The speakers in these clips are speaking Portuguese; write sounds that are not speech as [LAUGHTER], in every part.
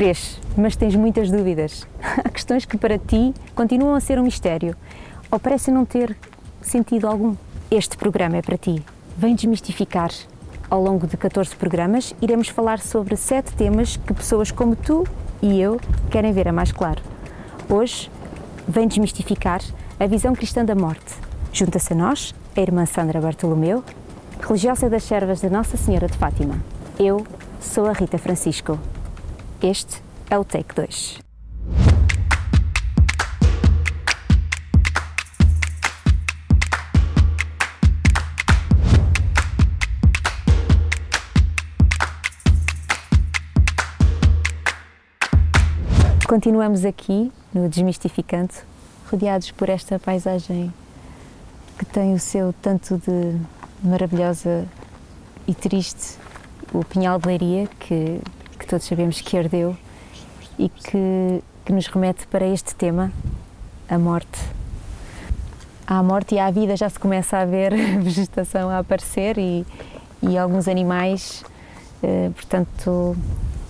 crês, mas tens muitas dúvidas. [LAUGHS] Há questões que para ti continuam a ser um mistério ou parecem não ter sentido algum. Este programa é para ti. Vem desmistificar. Ao longo de 14 programas, iremos falar sobre sete temas que pessoas como tu e eu querem ver a mais claro. Hoje, vem desmistificar a visão cristã da morte. Junta-se a nós a irmã Sandra Bartolomeu, religiosa das servas de Nossa Senhora de Fátima. Eu sou a Rita Francisco. Este é o Take 2. Continuamos aqui no Desmistificando, rodeados por esta paisagem que tem o seu tanto de maravilhosa e triste, o Pinhal de Leiria, que todos sabemos que ardeu e que, que nos remete para este tema, a morte. À morte e à vida já se começa a ver [LAUGHS] vegetação a aparecer e, e alguns animais, eh, portanto,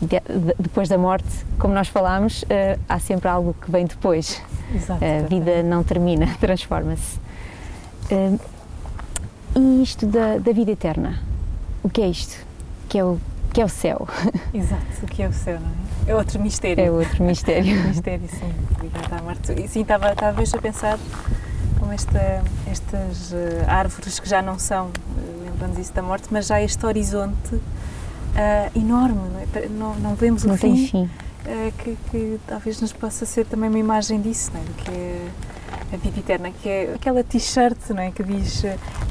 de, de, depois da morte, como nós falámos, eh, há sempre algo que vem depois. Exato, a vida não termina, [LAUGHS] transforma-se. Eh, e isto da, da vida eterna, o que é isto? Que é o, que é o céu? [LAUGHS] Exato, o que é o céu, não é? É outro mistério. É outro mistério. [LAUGHS] mistério, sim, à morte. E sim, estava talvez a pensar com esta, estas uh, árvores que já não são, uh, lembramos isso da morte, mas já este horizonte uh, enorme, não, é? não, não, vemos não o fim, fim. Que, que, talvez nos possa ser também uma imagem disso, não é? Que é a vida eterna, que é aquela t-shirt não é? que diz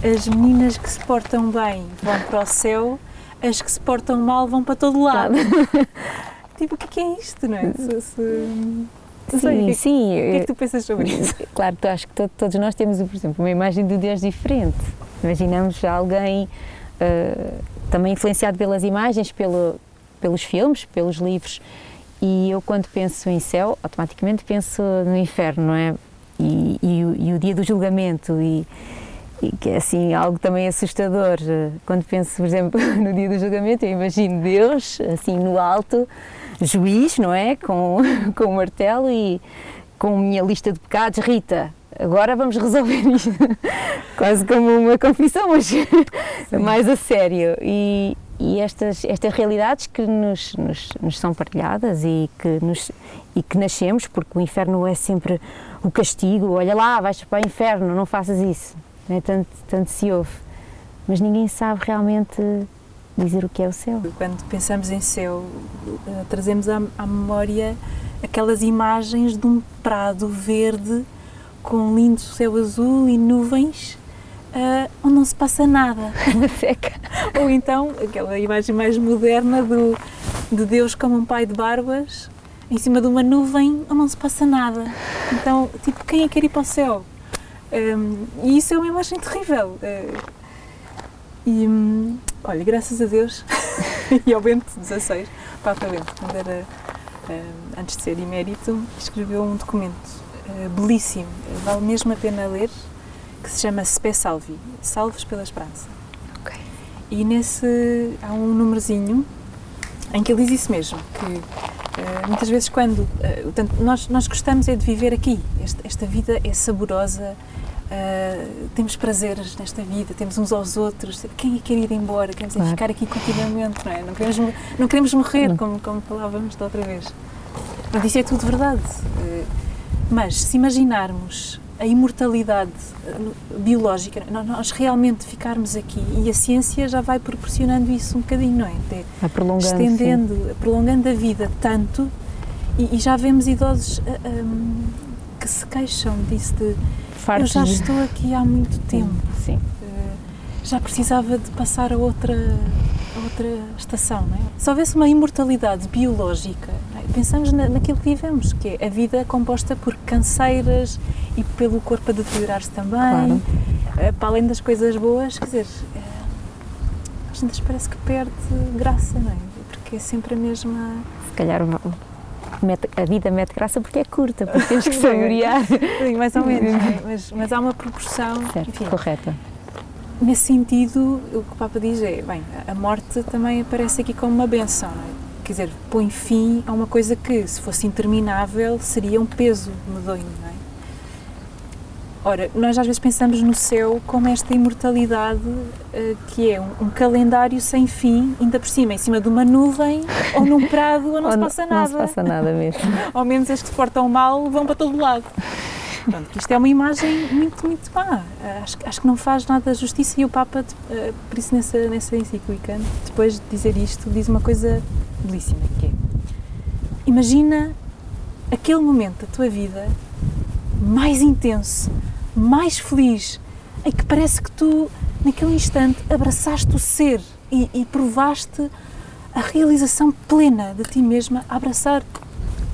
as meninas que se portam bem vão para o céu, as que se portam mal vão para todo lado. [LAUGHS] tipo, o que é isto, não é? Se, se, sim, que, sim. O que é que tu pensas sobre isso? [LAUGHS] Claro, tu acho que to, todos nós temos, por exemplo, uma imagem de Deus diferente. Imaginamos alguém uh, também influenciado pelas imagens, pelo, pelos filmes, pelos livros. E eu, quando penso em céu, automaticamente penso no inferno, não é? E, e, o, e o dia do julgamento e, e, que é assim algo também assustador. Quando penso por exemplo [LAUGHS] no dia do julgamento eu imagino Deus assim no alto juiz não é? Com [LAUGHS] com o martelo e com a minha lista de pecados. Rita agora vamos resolver isto. [LAUGHS] Quase como uma confissão mas Sim. mais a sério. E e estas, estas realidades que nos, nos, nos, são partilhadas e que, nos, e que nascemos, porque o inferno é sempre o castigo, olha lá, vais para o inferno, não faças isso, é? tanto, tanto se ouve, mas ninguém sabe realmente dizer o que é o céu. Quando pensamos em céu, eh, trazemos à, à memória aquelas imagens de um prado verde com um lindo céu azul e nuvens Uh, onde não se passa nada. [LAUGHS] Seca. Ou então, aquela imagem mais moderna do, de Deus como um pai de barbas em cima de uma nuvem onde não se passa nada. Então, tipo, quem é que quer ir para o céu? Um, e isso é uma imagem terrível. Uh, e, um, olha, graças a Deus [LAUGHS] e ao Bento XVI, Papa Bento, quando era, uh, antes de ser emérito, escreveu um documento uh, belíssimo, vale mesmo a pena ler, que se chama Spe Salvi, Salvos pela Esperança. Okay. E nesse há um númerozinho em que ele diz isso mesmo, que muitas vezes quando, uh, tanto, nós, nós gostamos é de viver aqui, esta, esta vida é saborosa, uh, temos prazeres nesta vida, temos uns aos outros, quem é quer ir embora, queremos claro. ficar aqui continuamente, não é? Não queremos, não queremos morrer, como, como falávamos da outra vez. Mas isso é tudo verdade. mas se imaginarmos a imortalidade eh, biológica, nós realmente ficarmos aqui e a ciência já vai proporcionando isso um bocadinho, não é? De, prolongando, estendendo, sim. prolongando a vida tanto e, e já vemos idosos um, eh, ehm, que se queixam disso de Fartos eu já estou aqui há muito tempo, sim. Uh, já precisava de passar a outra, a outra estação, não é? Se houvesse uma imortalidade biológica pensamos na, naquilo que vivemos, que é a vida composta por canseiras e pelo corpo a deteriorar-se também, claro. uh, para além das coisas boas, quer dizer, uh, às vezes parece que perde graça, não é? Porque é sempre a mesma. Se calhar a vida mete graça porque é curta, porque temos que [LAUGHS] saborear. Sim, mais ou menos, é? [LAUGHS] mas, mas há uma proporção. Certo, enfim, correta. Nesse sentido, o que o Papa diz é: bem, a morte também aparece aqui como uma benção, não é? Quer dizer, põe fim a uma coisa que, se fosse interminável, seria um peso medonho, não é? Ora, nós às vezes pensamos no céu como esta imortalidade uh, que é um, um, calendário sem fim, ainda por cima, em cima de uma nuvem ou num prado onde [LAUGHS] não se passa nada. Não se passa nada mesmo. [LAUGHS] Ao menos as que se portam mal vão para todo lado. Pronto, isto é uma imagem muito, muito má. Acho, acho que não faz nada justiça e o Papa, uh, por isso nessa, nessa encíclica, depois de dizer isto, diz uma coisa belíssima, que é imagina aquele momento da tua vida mais intenso, mais feliz, em que parece que tu, naquele instante, abraçaste o ser e, e provaste a realização plena de ti mesma, a abraçar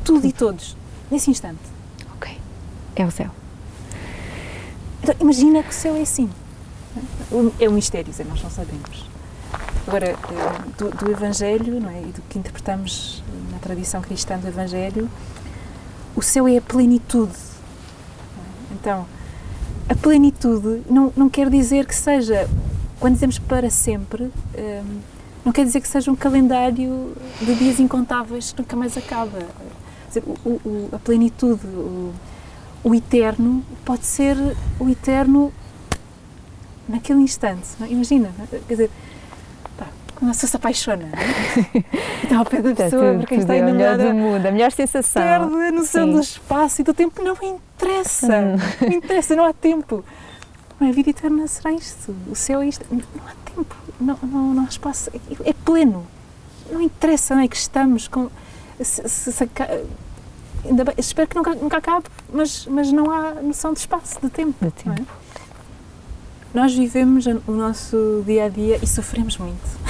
tudo e todos, nesse instante. Ok. É o céu. Então, imagina que o céu é assim. É um mistério, nós não sabemos. Agora, eh, do, do Evangelho, é? e do que interpretamos na tradição cristã do Evangelho, o céu é a plenitude. Então, a plenitude não, não quer dizer que seja, quando dizemos para sempre, um, não quer dizer que seja um calendário de dias incontáveis que nunca mais acaba. Dizer, o, o, a plenitude, o, o eterno, pode ser o eterno naquele instante. Não? É? Imagina, quer dizer, quando pessoa se apaixona, [LAUGHS] está ao pé da pessoa, tudo, porque está enamorada. É melhor do mundo, a melhor sensação. Perde a noção Sim. do espaço e do tempo, não interessa, hum. não interessa, não há tempo. a vida eterna será isto, o céu é isto, não há tempo, não, não, não há espaço, é, é pleno, não interessa onde é que estamos, com, se, se, se, bem, espero que nunca, nunca acabe, mas, mas não há noção de espaço, de tempo. De tempo. É? Nós vivemos o nosso dia a dia e sofremos muito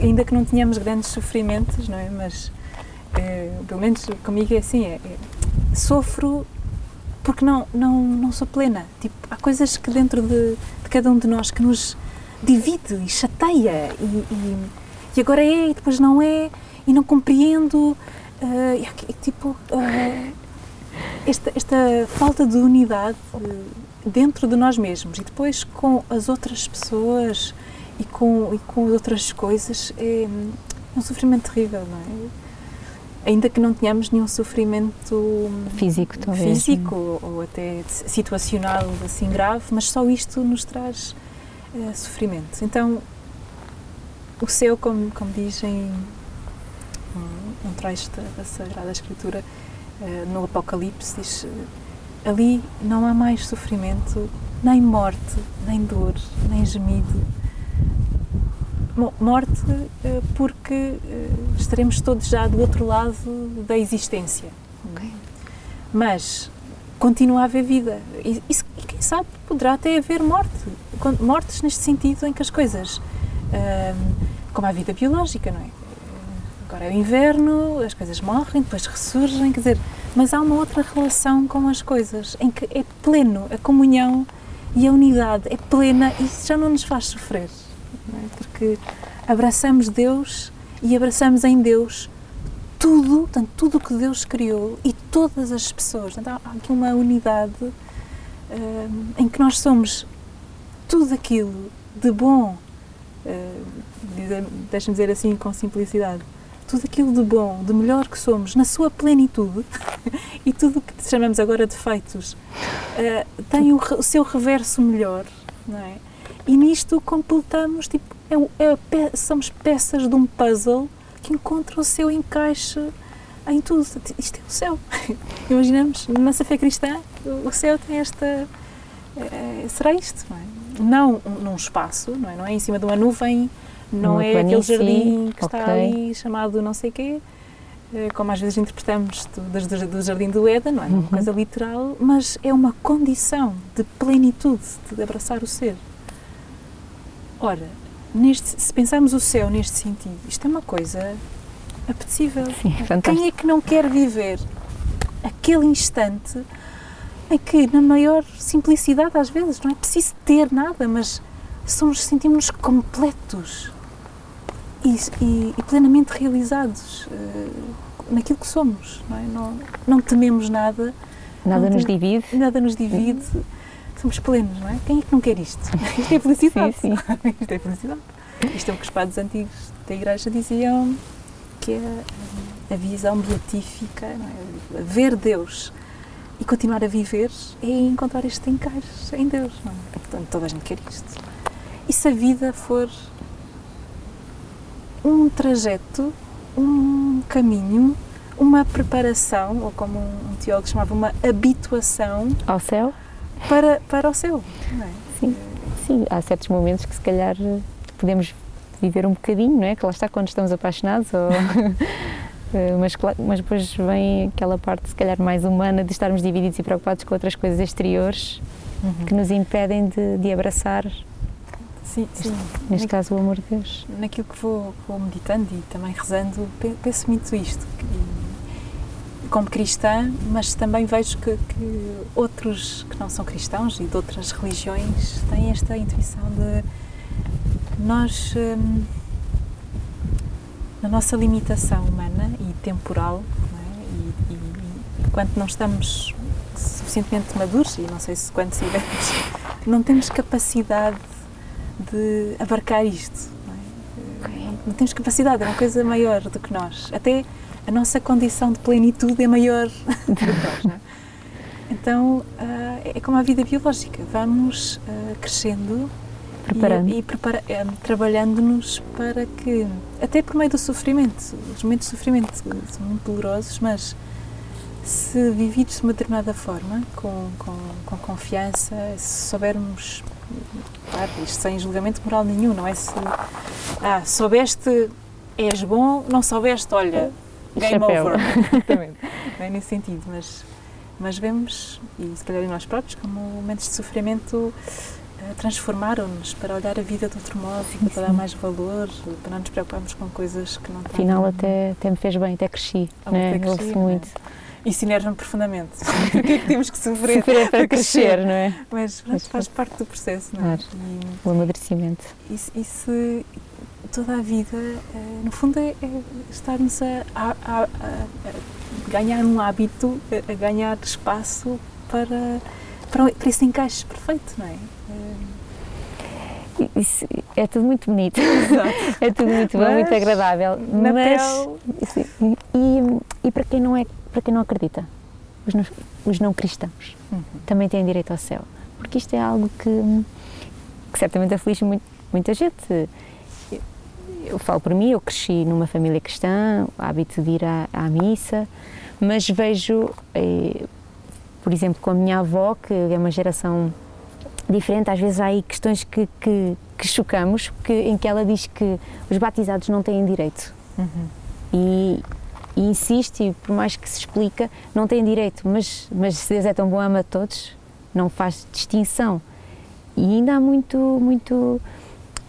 ainda que não tenhamos grandes sofrimentos, não é? Mas é, pelo menos comigo é assim, é, é, sofro porque não, não, não sou plena. Tipo, há coisas que dentro de, de cada um de nós que nos divide e chateia e, e, e, agora é e depois não é e não compreendo uh, e, tipo uh, esta, esta falta de unidade dentro de nós mesmos e depois com as outras pessoas e com, e com outras coisas é, é um sofrimento terrível, não é? Ainda que não tenhamos nenhum sofrimento físico, talvez, físico ou, ou até situacional assim grave, mas só isto nos traz uh, sofrimento. Então, o céu, como, como dizem um, um trecho da, da Sagrada Escritura, uh, no Apocalipse, diz: ali não há mais sofrimento, nem morte, nem dor, nem gemido morte eh, porque eh, estaremos todos já do outro lado da existência. Okay. Mas continua a haver vida. E, e, quem sabe poderá até haver morte. Mortes neste sentido em que as coisas, como a vida biológica, não é? Agora é o inverno, as coisas morrem, depois ressurgem, quer dizer, mas há uma outra relação com as coisas em que é pleno, a comunhão e a unidade é plena e já não nos faz sofrer é? porque abraçamos Deus e abraçamos em Deus tudo, tanto tudo o que Deus criou e todas as pessoas. Então, há aqui uma unidade uh, em que nós somos tudo aquilo de bom, uh, deixa-me dizer assim com simplicidade, tudo aquilo de bom, de melhor que somos, na sua plenitude, [LAUGHS] e tudo o que chamamos agora de defeitos, uh, tem o, o, seu reverso melhor, não é? E nisto completamos, tipo, é, é, somos peças de um puzzle que encontram o seu encaixe em tudo. Isto é o céu. [LAUGHS] Imaginamos, na nossa fé cristã, o céu tem esta. É, será isto, não é? Não num espaço, não é? Não é em cima de uma nuvem, não uma é aquele jardim que okay. está ali chamado não sei quê, eh, como às vezes interpretamos do, do Jardim do Éden, não é? Uma uhum. coisa literal, mas é uma condição de plenitude, de abraçar o ser. Ora, neste, se pensarmos o céu neste sentido, isto é uma coisa apetecível. Sim, é Quem é que não quer viver aquele instante em que, na maior simplicidade, às vezes, não é preciso ter nada, mas somos, sentimos-nos completos e, e, e, plenamente realizados uh, naquilo que somos, não, é? não, não tememos nada. Nada nos divide. Nada nos divide. Uhum somos plenos, não é? Quem é que não quer isto? Isto é felicidade. Sim, sim. [LAUGHS] isto é felicidade. Isto é o que os padres antigos da Igreja diziam que a, a visão beatífica, é? ver Deus e continuar a viver é encontrar este encaixe em Deus. Não é? Portanto, toda a gente quer isto. E se a vida for um trajeto, um caminho, uma preparação, ou como um teólogo chamava, uma habituação ao céu para, para o céu. Não é? Sim, sim, há certos momentos que se calhar podemos viver um bocadinho, não é? Que lá está quando estamos apaixonados, ou... [LAUGHS] Eh, mas, mas depois vem aquela parte, se calhar, mais humana de estarmos divididos e preocupados com outras coisas exteriores uhum. que nos impedem de, de abraçar Sim, sim. Neste caso, o amor de Deus. Naquilo que vou, vou meditando e também rezando, penso muito isto. Que, como cristã, mas também vejo que, que, outros que não são cristãos e de outras religiões têm esta intuição de nós, hum, na nossa limitação humana e temporal, é? e, e, enquanto não estamos suficientemente maduros, e não sei se quando iremos, [LAUGHS] não temos capacidade de abarcar isto. Não, é? não temos capacidade, é uma coisa maior do que nós. Até a nossa condição de plenitude é maior do que nós. Não é? Então, uh, é como a vida biológica, vamos uh, crescendo Preparando. e, e prepara eh, trabalhando-nos para que, até por meio do sofrimento, os momentos de sofrimento são muito dolorosos, mas se vividos de uma determinada forma, com, com, com confiança, se soubermos, claro, isto sem julgamento moral nenhum, não é se, ah, soubeste, és bom, não soubeste, olha, game Chapéu. over. [LAUGHS] Exatamente. não é nesse sentido, mas, mas vemos, e se calhar em nós próprios, como momentos de sofrimento uh, transformaram-nos para olhar a vida de outro modo, sim, para dar mais valor, para não nos preocuparmos com coisas que não Afinal, até, até me fez bem, até cresci, né? cresci muito. E sinervam perfundamente. Porque [LAUGHS] é que temos que sofrer, sofrer para, para crescer, crescer, não é? Mas, mas faz parte do processo, não é? Claro. E, o amadurecimento. Isso, isso toda a vida, eh, no fundo, é, é estarmos a, a, a, a, ganhar um hábito, a, ganhar espaço para, para, para esse encaixe perfeito, não é? Isso, é tudo muito bonito, [LAUGHS] é tudo muito bom, muito agradável, mas e, e para quem não é, para quem não acredita, os não, os não cristãos uhum. também têm direito ao céu, porque isto é algo que, que certamente aflige muito, muita gente eu falo por mim, eu cresci numa família cristã, o hábito de ir à, à missa, mas vejo, eh, por exemplo, com a minha avó, que é uma geração diferente, às vezes há aí questões que, que, que chocamos, que, em que ela diz que os batizados não têm direito. Uhum. E, e insiste, e por mais que se explica, não têm direito, mas, mas se Deus é tão bom, ama todos, não faz distinção. E ainda há muito, muito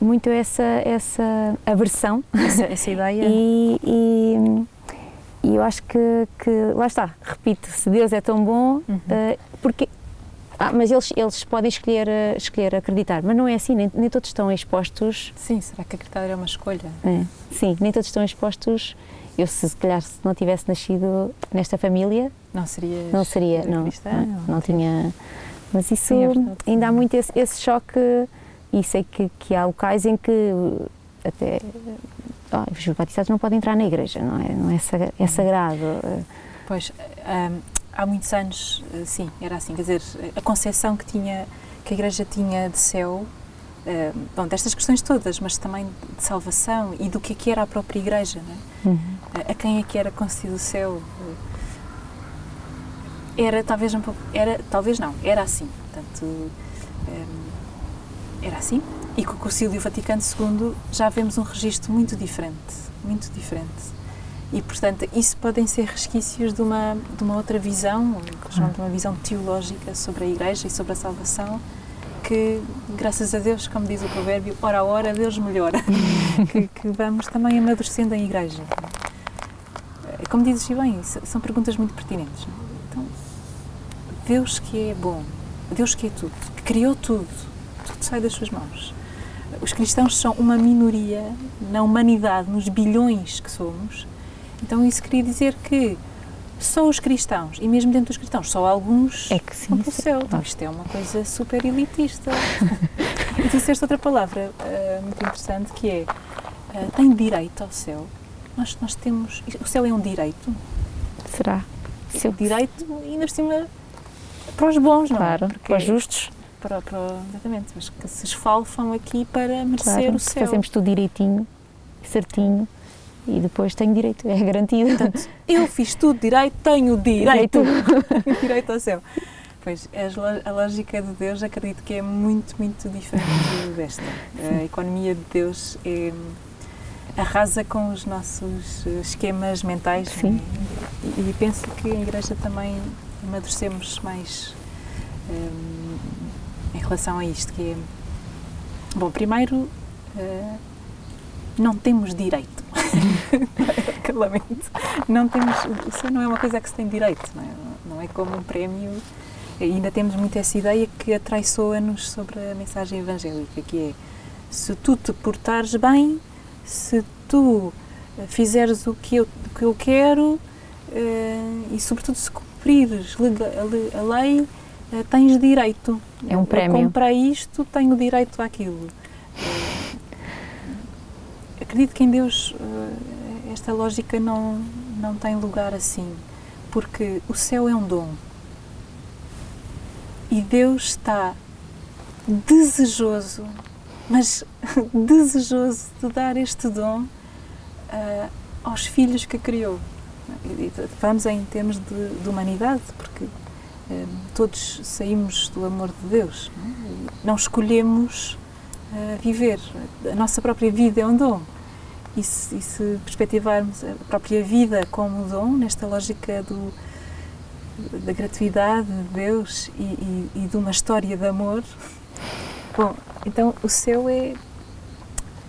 muito essa, essa aversão. Essa, essa ideia. [LAUGHS] e, e, e, eu acho que, que, lá está, repito, se Deus é tão bom, uhum. uh, porque. Ah, mas eles, eles podem escolher, uh, escolher acreditar, mas não é assim, nem, nem todos estão expostos. Sim, será que acreditar é uma escolha? É, sim, nem todos estão expostos. Eu, se, se calhar, se não tivesse nascido nesta família. Não seria. Não seria, não. Cristã, não, não tinha. Mas isso sim, é verdade, ainda há muito esse, esse choque e sei que, que há locais em que até oh, os batizados não podem entrar na igreja, não é, não é, é sagrado. Pois, um, há muitos anos, sim, era assim, quer dizer, a concepção que tinha, que a igreja tinha de céu, um, bom, destas questões todas, mas também de salvação e do que é que era a própria igreja, não é? Uhum. A, a quem é que era concedido o céu? Era talvez um pouco, era, talvez não, era assim, portanto... Um, era assim. E com o Concílio Vaticano II já vemos um registro muito diferente, muito diferente. E, portanto, isso podem ser resquícios de uma, de uma outra visão, de uma visão teológica sobre a Igreja e sobre a salvação, que, graças a Deus, como diz o provérbio, hora a hora Deus melhora, [LAUGHS] que, que, vamos também amadurecendo a Igreja. Como dizes bem, são perguntas muito pertinentes. Então, Deus que é bom, Deus que é tudo, que criou tudo, tudo sai das suas mãos. Os cristãos são uma minoria na humanidade, nos bilhões que somos. Então isso queria dizer que só os cristãos, e mesmo dentro dos cristãos, só alguns é que sim, vão para o céu. Então, isto é uma coisa super elitista. [LAUGHS] e disseste outra palavra uh, muito interessante que é uh, tem direito ao céu. nós, nós temos. O céu é um direito. Será? Se o direito, ainda por cima, para os bons, não claro, é? para os justos. Para, para, exatamente, mas que se esfalfam aqui para merecer claro, o céu. Fazemos tudo direitinho, certinho e depois tenho direito, é garantido. Portanto, eu fiz tudo direito, tenho direito, direito, [LAUGHS] direito ao céu. Pois, a lógica de Deus acredito que é muito, muito diferente desta. A economia de Deus é, arrasa com os nossos esquemas mentais. Sim. E, e, penso que a Igreja também amadurecemos mais um, em relação a isto, que é, bom, primeiro, uh, não temos direito. [LAUGHS] Lamento. Não temos, isso não é uma coisa que se tem direito, não é, não é como um prémio ainda temos muito essa ideia que atraiçoa-nos sobre a mensagem evangélica, que é se tu te portares bem, se tu eh, fizeres o que eu, que eu quero uh, e, sobretudo, se cumprires a, lei, tens direito. É um prémio. Eu comprei isto, tenho direito àquilo. Uh, acredito que em Deus esta lógica não, não tem lugar assim, porque o céu é um dom. E Deus está desejoso, mas [LAUGHS] desejoso de dar este dom uh, aos filhos que criou. Falamos em termos de, de humanidade, porque todos saímos do amor de Deus. Não, é? escolhemos uh, viver. A nossa própria vida é um dom. E se, e se perspectivarmos a própria vida como dom, nesta lógica do da gratuidade de Deus e, e, e, de uma história de amor. [LAUGHS] Bom, então o céu é,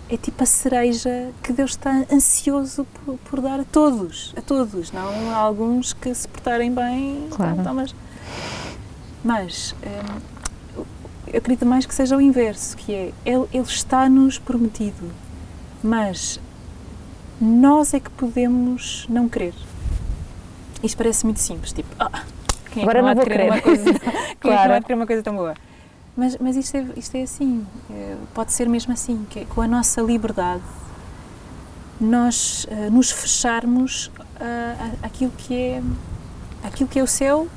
é tipo a cereja que Deus está ansioso por, por dar a todos, a todos, não há alguns que se portarem bem, claro. Então, mas, mas hum, eu acredito mais que seja o inverso, que é Ele, ele está-nos prometido, mas nós é que podemos não crer. Isto parece muito simples, tipo, ah, quem é Agora [LAUGHS] que não, não vou crer. Uma coisa, claro. é que querer uma coisa tão boa? Mas, mas isto, é, isto é assim, é, pode ser mesmo assim, que é, com a nossa liberdade nós uh, nos fecharmos uh, aquilo que é aquilo que é o céu,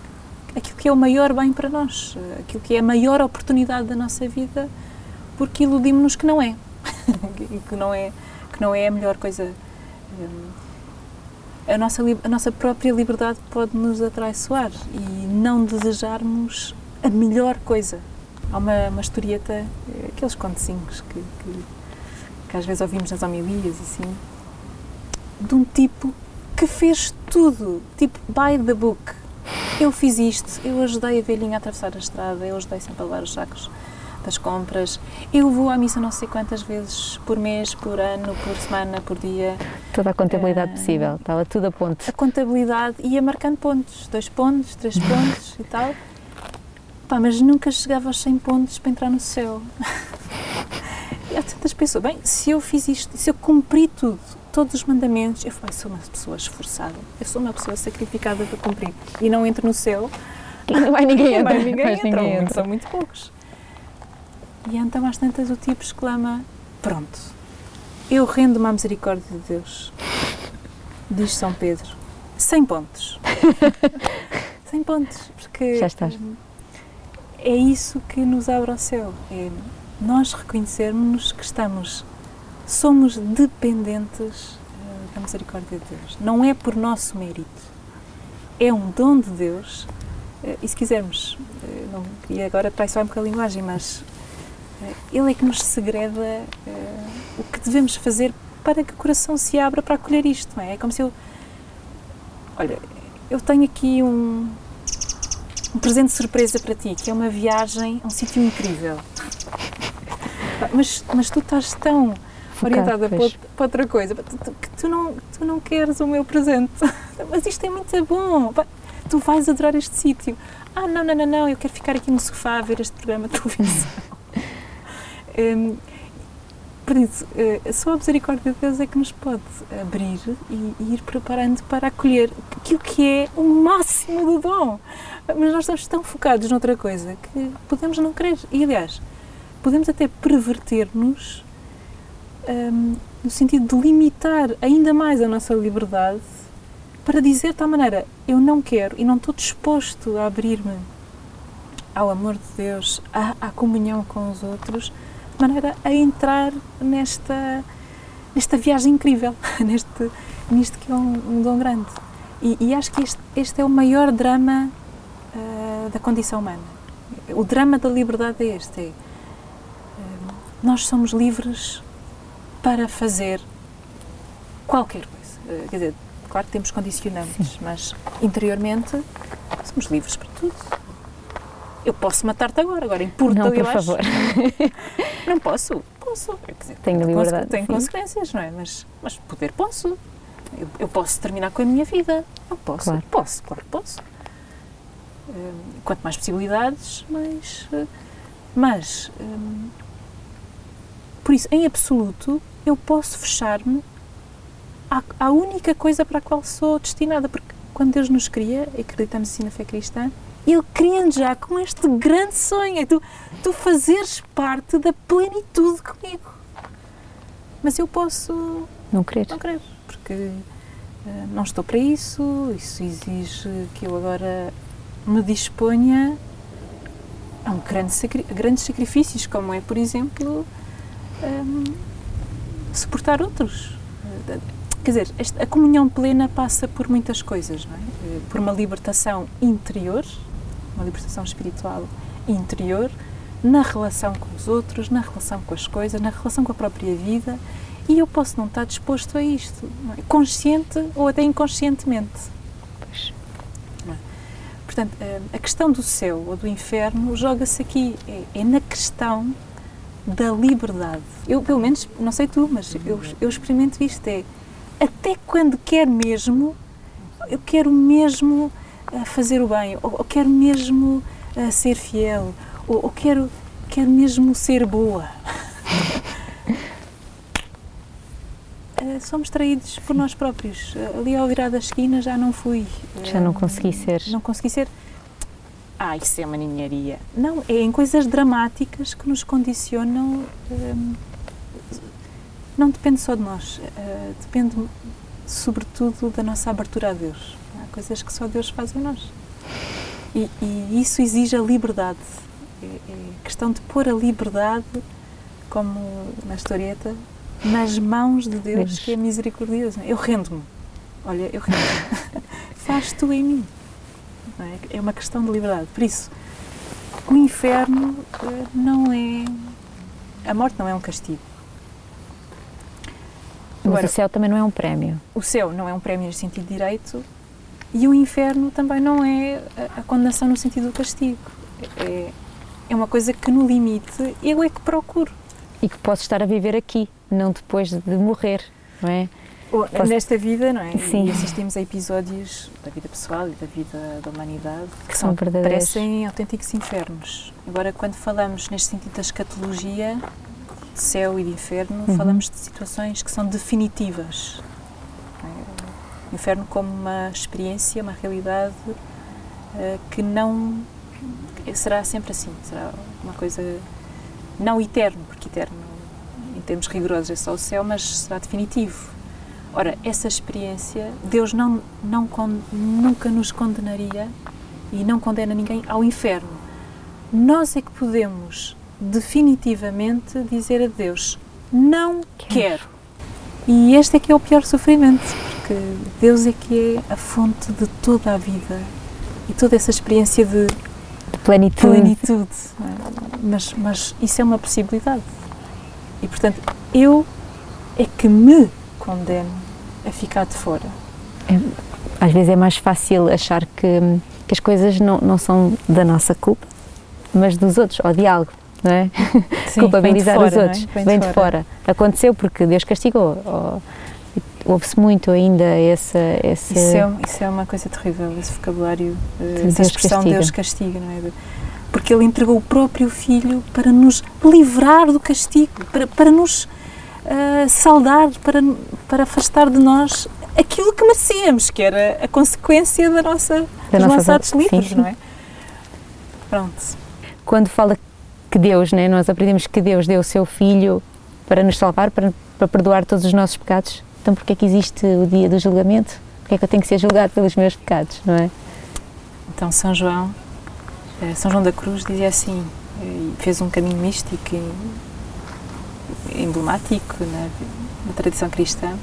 aquilo que é o maior bem para nós, uh, aquilo que é a maior oportunidade da nossa vida, porque iludimos-nos que não é, [LAUGHS] que não é que não é a melhor coisa. Um, a nossa, a nossa própria liberdade pode nos atraiçoar e não desejarmos a melhor coisa. Há uma, uma historieta, aqueles contecinhos que, que, que às vezes ouvimos nas homilias, assim, de um tipo que fez tudo, tipo, by the book. Eu fiz isto, eu ajudei a velhinha a atravessar a estrada, eu ajudei sempre a levar os sacos das compras. Eu vou à missa não sei quantas vezes por mês, por ano, por semana, por dia. Toda a contabilidade uh, possível, estava tudo a ponto. A contabilidade ia marcando pontos, dois pontos, três pontos e tal. Pá, mas nunca chegava aos 100 pontos para entrar no céu. [LAUGHS] e há tantas pessoas, bem, se eu fiz isto, se eu cumpri tudo, todos os mandamentos, eu, eu sou uma pessoa esforçada, eu sou uma pessoa sacrificada para cumprir e não entro no céu. [LAUGHS] Não vai ninguém [LAUGHS] entrar. Vai ninguém, entra, ninguém entra. São muito poucos. E então às tantas o tipo exclama: Pronto, eu rendo-me à misericórdia de Deus. Diz São Pedro: 100 pontos. [LAUGHS] 100 pontos, porque Já estás. é isso que nos abre ao céu. É nós reconhecermos que estamos, somos dependentes da misericórdia de Deus. Não é por nosso mérito. É um dom de Deus. E se quisermos, não, e agora traiçoar um bocadinho a linguagem, mas ele é que nos segreda o que devemos fazer para que o coração se abra para acolher isto, não é? É como se eu. Olha, eu tenho aqui um, um presente de surpresa para ti, que é uma viagem a um sítio incrível. Mas, mas tu estás tão Focado, orientada para, para outra coisa que tu não, tu não queres o meu presente. [LAUGHS] Mas isto é muito bom. Tu vais adorar este sítio. Ah, não, não, não, não, eu quero ficar aqui no sofá a ver este programa de televisão. [LAUGHS] Um, por isso, uh, só a misericórdia de Deus é que nos pode abrir e, e, ir preparando para acolher aquilo que é o máximo do dom. Mas nós estamos tão focados noutra coisa que podemos não querer. E, aliás, podemos até perverter-nos um, no sentido de limitar ainda mais a nossa liberdade para dizer de tal maneira, eu não quero e não estou disposto a abrir-me ao amor de Deus, à, à, comunhão com os outros, de maneira a entrar nesta, nesta viagem incrível, [LAUGHS] neste, nisto que é um, um dom grande. E, e, acho que este, este é o maior drama uh, da condição humana. O drama da liberdade é este: é, uh, nós somos livres para fazer qualquer coisa. Uh, quer dizer, claro que temos condicionantes, Sim. mas interiormente somos livres para tudo eu posso matar-te agora, agora empurro-te ali por favor. [LAUGHS] não posso, posso. Dizer, tenho liberdade. Tem consequências, não é? Mas, mas poder posso. Eu, eu, posso terminar com a minha vida. Não posso. Claro. Posso, claro que posso. Uh, quanto mais possibilidades, mais. Uh, mas, um, por isso, em absoluto, eu posso fechar-me à, à única coisa para a qual sou destinada. Porque quando Deus nos cria, e acreditamos assim na fé cristã, ele cria já com este grande sonho, é tu, tu fazeres parte da plenitude comigo. Mas eu posso não querer, não querer porque uh, não estou para isso, isso exige que eu agora me disponha a um grande sacri grandes sacrifícios, como é, por exemplo, um, suportar outros. Quer dizer, esta, a comunhão plena passa por muitas coisas, não é? Eh, por uma libertação interior, uma libertação espiritual interior, na relação com os outros, na relação com as coisas, na relação com a própria vida. E eu posso não estar disposto a isto, é? consciente ou até inconscientemente. É? Portanto, eh, a questão do céu ou do inferno joga-se aqui, é, é, na questão da liberdade. Eu, pelo menos, não sei tu, mas eu, eu experimento isto: é até quando quer mesmo, eu quero mesmo a fazer o bem, ou, ou quero mesmo a ser fiel, ou, ou quero, quero mesmo ser boa. [LAUGHS] Eh, somos traídos por nós próprios. Ali ao virar da esquina já não fui. Já não consegui ser. Não consegui ser. Ah, isso é uma ninharia. Não, é em coisas dramáticas que nos condicionam. Hum, não depende só de nós, uh, depende sobretudo da nossa abertura a Deus coisas que só Deus faz em nós. E, e isso exige a liberdade. É, é questão de pôr a liberdade, como na historieta, nas mãos de Deus, que é misericordioso. Eu rendo-me. Olha, eu rendo-me. [LAUGHS] Faz tu em mim. É? é uma questão de liberdade. Por isso, o inferno eh, não é. A morte não é um castigo. Mas o céu também não é um prémio. O céu não é um prémio no sentido direito, e o inferno também não é a, condenação no sentido do castigo. É, é uma coisa que, no limite, eu é que procuro. E que posso estar a viver aqui, não depois de morrer, não é? Posso... Nesta vida, não é? Sim. E assistimos a episódios da vida pessoal e da vida da humanidade que, que são, verdadeiros. parecem autênticos infernos. Agora, quando falamos neste sentido da escatologia, de céu e de inferno, uhum. falamos de situações que são definitivas o inferno como uma experiência, uma realidade uh, que não será sempre assim, será uma coisa não eterno, porque eterno em termos rigorosos é só o céu, mas será definitivo. Ora, essa experiência, Deus não, não nunca nos condenaria e não condena ninguém ao inferno. Nós é que podemos definitivamente dizer a Deus: Não quero. quero. E este é que é o pior sofrimento, porque Deus é que é a fonte de toda a vida e toda essa experiência de plenitude. plenitude é? mas, mas isso é uma possibilidade. E portanto, eu é que me condeno a ficar de fora. É, às vezes é mais fácil achar que, que as coisas não, não são da nossa culpa, mas dos outros, ou de algo não é? [LAUGHS] Sim, Culpabilizar fora, os outros, é? vem, vem de, fora. fora. Aconteceu porque Deus castigou. Ouve-se muito ainda essa. esse isso, é, isso é uma coisa terrível, esse vocabulário, eh, essa expressão castiga. Deus castiga, não é? Porque Ele entregou o próprio Filho para nos livrar do castigo, para, para nos uh, saldar, para, para afastar de nós aquilo que merecíamos, que era a consequência da nossa, da dos nossos atos livres, não é? Pronto. Quando fala que Deus, né, nós aprendemos que Deus deu o seu Filho para nos salvar, para, para perdoar todos os nossos pecados, então porque é que existe o dia do julgamento? Porque é que eu tenho que ser julgado pelos meus pecados, não é? Então São João, eh, São João da Cruz dizia assim, eh, fez um caminho místico e emblemático na, na tradição cristã,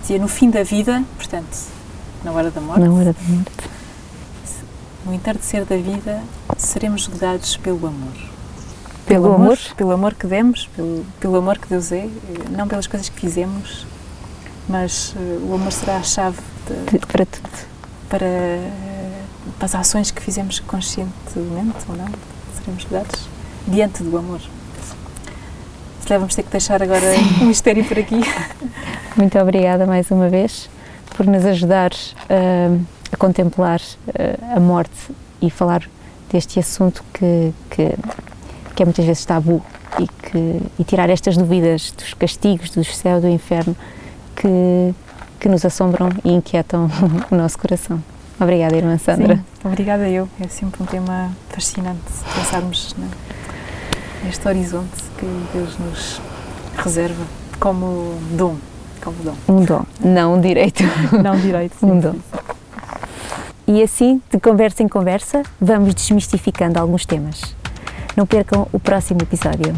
dizia no fim da vida, portanto, na hora da morte, Na hora da morte. no entardecer da vida, seremos julgados pelo amor. Pelo amor? Pelo amor que demos, pelo, pelo amor que Deus é, eh, não pelas coisas que fizemos, mas eh, o amor será a chave de- De- para tudo. para, eh, para as ações que fizemos conscientemente ou não, seremos julgados diante do amor. Calhar vamos ter que deixar agora o mistério por aqui. [LAUGHS] Muito obrigada mais uma vez por nos ajudares ah, a contemplar ah, a morte e falar deste assunto que, que, que é muitas vezes tabu e, que, e tirar estas dúvidas dos castigos, do céu, do inferno que, que nos assombram e inquietam [LAUGHS] o nosso coração. Obrigada, irmã Sandra. Sim, obrigada eu. É sempre um tema fascinante pensarmos na, neste horizonte que Deus nos reserva como dom. Como dom. Um dom, não um direito. [LAUGHS] Não direito. Um dom. E assim, de conversa em conversa, vamos desmistificando alguns temas. Não percam o próximo episódio.